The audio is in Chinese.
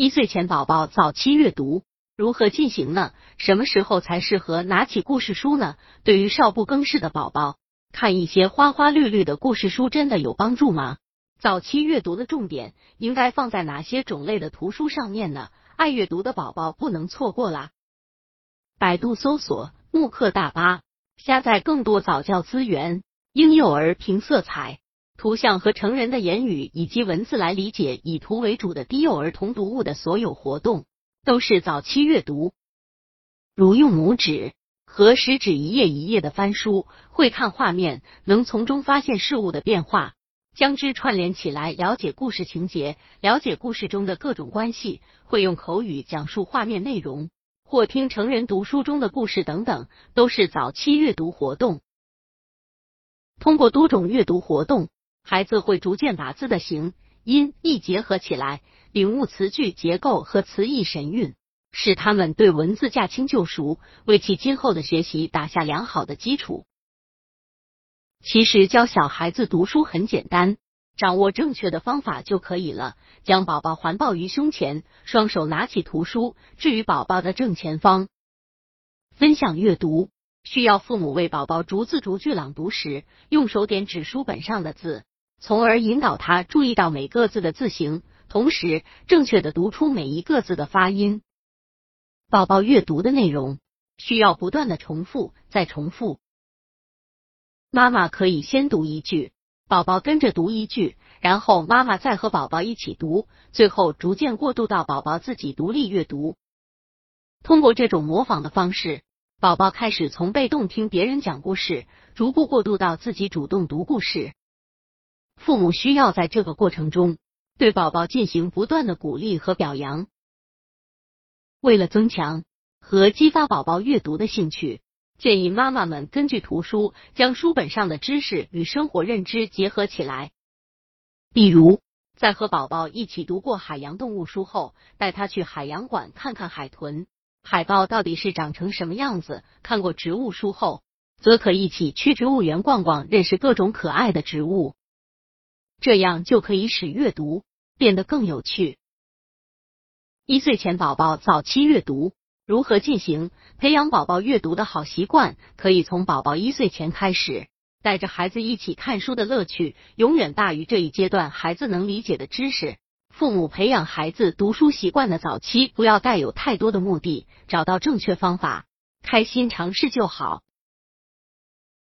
一岁前宝宝早期阅读如何进行呢？什么时候才适合拿起故事书呢？对于少不更事的宝宝，看一些花花绿绿的故事书真的有帮助吗？早期阅读的重点应该放在哪些种类的图书上面呢？爱阅读的宝宝不能错过啦！百度搜索慕课大巴，下载更多早教资源。婴幼儿凭色彩。图像和成人的言语以及文字来理解以图为主的低幼儿童读物的所有活动，都是早期阅读。如用拇指和食指一页一页的翻书，会看画面，能从中发现事物的变化，将之串联起来，了解故事情节，了解故事中的各种关系。会用口语讲述画面内容，或听成人读书中的故事等等，都是早期阅读活动。通过多种阅读活动。孩子会逐渐把字的形、音、意结合起来，领悟词句结构和词义神韵，使他们对文字驾轻就熟，为其今后的学习打下良好的基础。其实教小孩子读书很简单，掌握正确的方法就可以了。将宝宝环抱于胸前，双手拿起图书，置于宝宝的正前方。分享阅读需要父母为宝宝逐字逐句朗读时，用手点指书本上的字。从而引导他注意到每个字的字形，同时正确的读出每一个字的发音。宝宝阅读的内容需要不断的重复，再重复。妈妈可以先读一句，宝宝跟着读一句，然后妈妈再和宝宝一起读，最后逐渐过渡到宝宝自己独立阅读。通过这种模仿的方式，宝宝开始从被动听别人讲故事，逐步过渡到自己主动读故事。父母需要在这个过程中对宝宝进行不断的鼓励和表扬。为了增强和激发宝宝阅读的兴趣，建议妈妈们根据图书将书本上的知识与生活认知结合起来。比如，在和宝宝一起读过海洋动物书后，带他去海洋馆看看海豚、海豹到底是长成什么样子；看过植物书后，则可一起去植物园逛逛，认识各种可爱的植物。这样就可以使阅读变得更有趣。一岁前宝宝早期阅读如何进行？培养宝宝阅读的好习惯，可以从宝宝一岁前开始。带着孩子一起看书的乐趣，永远大于这一阶段孩子能理解的知识。父母培养孩子读书习惯的早期，不要带有太多的目的，找到正确方法，开心尝试就好。